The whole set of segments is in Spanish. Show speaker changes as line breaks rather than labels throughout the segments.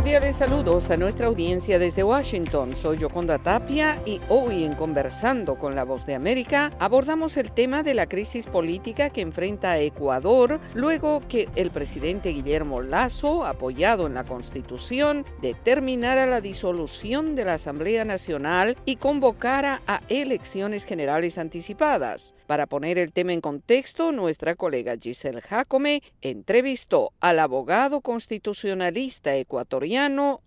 Cordiales saludos a nuestra audiencia desde Washington. Soy Yoconda Tapia y hoy en Conversando con la Voz de América abordamos el tema de la crisis política que enfrenta Ecuador luego que el presidente Guillermo Lazo, apoyado en la Constitución, determinara la disolución de la Asamblea Nacional y convocara a elecciones generales anticipadas. Para poner el tema en contexto, nuestra colega Giselle Jacome entrevistó al abogado constitucionalista ecuatoriano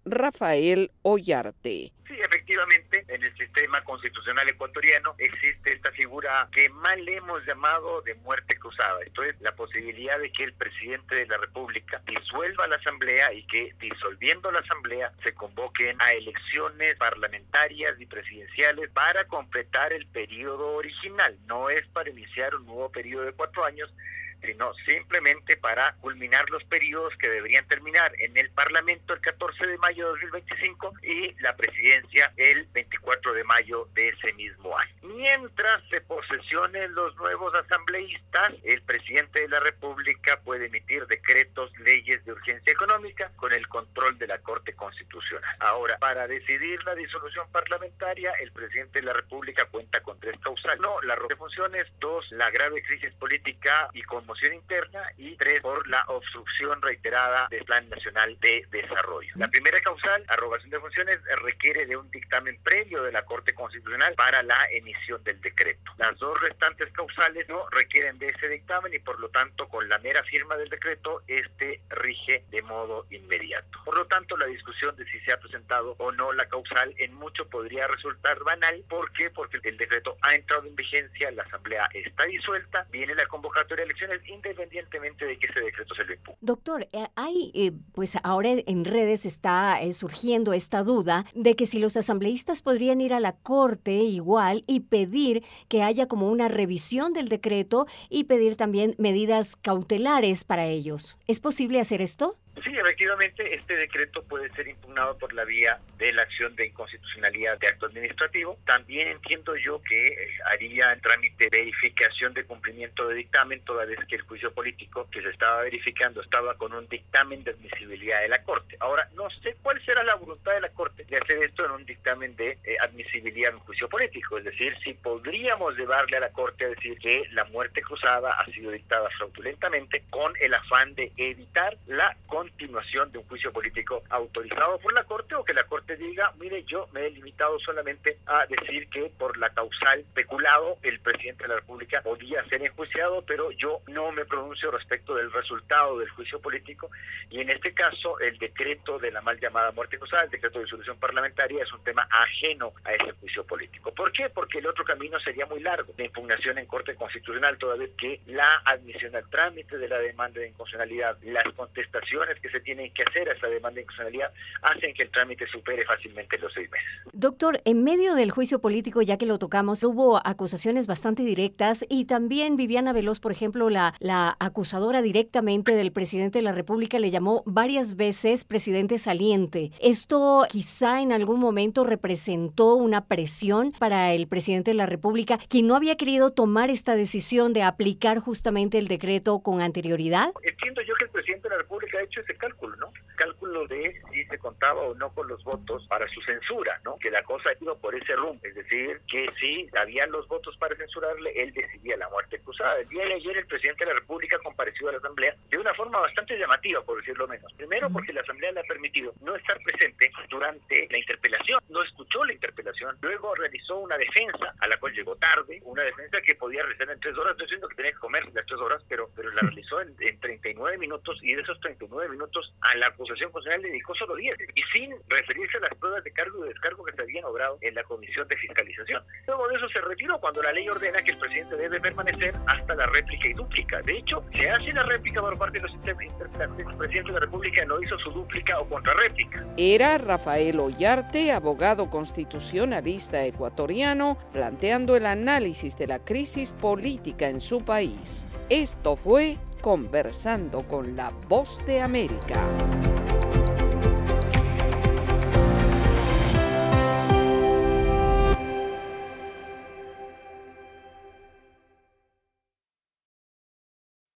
Rafael Ollarte.
Sí, efectivamente, en el sistema constitucional ecuatoriano existe esta figura que mal hemos llamado de muerte cruzada. Esto es la posibilidad de que el presidente de la República disuelva la Asamblea y que disolviendo la Asamblea se convoquen a elecciones parlamentarias y presidenciales para completar el periodo original. No es para iniciar un nuevo periodo de cuatro años, sino simplemente para culminar los periodos que deberían terminar en el Parlamento el 14 de mayo de 2025 y la presidencia el 24 de mayo de ese mismo año. Mientras se posesionen los nuevos asambleístas, el presidente de la República puede emitir decretos, leyes de urgencia económica con el control de la Corte Constitucional. Ahora, para decidir la disolución parlamentaria, el presidente de la República cuenta con tres causales. No, la de funciones, dos, la grave crisis política y como interna y tres por la obstrucción reiterada del Plan Nacional de Desarrollo. La primera causal, arrogación de funciones, requiere de un dictamen previo de la Corte Constitucional para la emisión del decreto. Las dos restantes causales no requieren de ese dictamen y por lo tanto con la mera firma del decreto este rige de modo inmediato. Por lo tanto la discusión de si se ha presentado o no la causal en mucho podría resultar banal. ¿Por qué? Porque el decreto ha entrado en vigencia, la asamblea está disuelta, viene la convocatoria de elecciones independientemente de que ese decreto se lo impugne.
Doctor, eh, hay, eh, pues ahora en redes está eh, surgiendo esta duda de que si los asambleístas podrían ir a la Corte igual y pedir que haya como una revisión del decreto y pedir también medidas cautelares para ellos. ¿Es posible hacer esto?
Sí, efectivamente, este decreto puede ser impugnado por la vía de la acción de inconstitucionalidad de acto administrativo. También entiendo yo que eh, haría el trámite verificación de cumplimiento de dictamen, toda vez que el juicio político que se estaba verificando estaba con un dictamen de admisibilidad de la Corte. Ahora, no sé cuál será la voluntad de la Corte de hacer esto en un dictamen de eh, admisibilidad en un juicio político. Es decir, si podríamos llevarle a la Corte a decir que la muerte cruzada ha sido dictada fraudulentamente con el afán de evitar la continuación de un juicio político autorizado por la Corte o que la Corte diga, mire, yo me he limitado solamente a decir que por la causal peculado el presidente de la República podía ser enjuiciado, pero yo no me pronuncio respecto del resultado del juicio político y en este caso el decreto de la mal llamada muerte cruzada, el decreto de disolución parlamentaria es un tema ajeno a ese juicio político. ¿Por qué? Porque el otro camino sería muy largo de impugnación en Corte Constitucional, toda vez que la admisión al trámite de la demanda de inconstitucionalidad, las contestaciones que se tienen que hacer a esa demanda de inconstitucionalidad hacen que el trámite supere fácilmente los seis meses.
Doctor, en medio del juicio político, ya que lo tocamos, hubo acusaciones bastante directas y también Viviana Veloz, por ejemplo, la, la acusadora directamente del presidente de la República, le llamó varias veces presidente saliente. ¿Esto quizá en algún momento representó una presión para el presidente de la República, quien no había querido tomar esta decisión de aplicar justamente el decreto con anterioridad?
Entiendo yo que el presidente de la República ha hecho ese cálculo, ¿no? Cálculo de si se contaba o no con los votos para su censura, ¿no? Que la cosa iba por ese rumbo, es decir, que si habían los votos para censurarle, él decidía la muerte cruzada. El día de ayer el presidente de la República compareció a la Asamblea de una forma bastante llamativa, por decirlo menos. Primero porque la Asamblea le ha permitido no estar presente durante la interpelación, no escuchó la interpelación, luego realizó una defensa a la cual llegó tarde, una defensa que podía realizar en tres horas, diciendo que tenía que comer las tres horas, pero, pero la realizó en, en 39 minutos. Y de esos 39 minutos a la acusación constitucional dedicó solo 10 y sin referirse a las pruebas de cargo y descargo que se habían obrado en la comisión de fiscalización. Luego de eso se retiró cuando la ley ordena que el presidente debe permanecer hasta la réplica y dúplica. De hecho, se hace la réplica por parte de los interpelantes. El presidente de la República no hizo su dúplica o contrarréplica.
Era Rafael Ollarte, abogado constitucionalista ecuatoriano, planteando el análisis de la crisis política en su país. Esto fue Conversando con la Voz de América.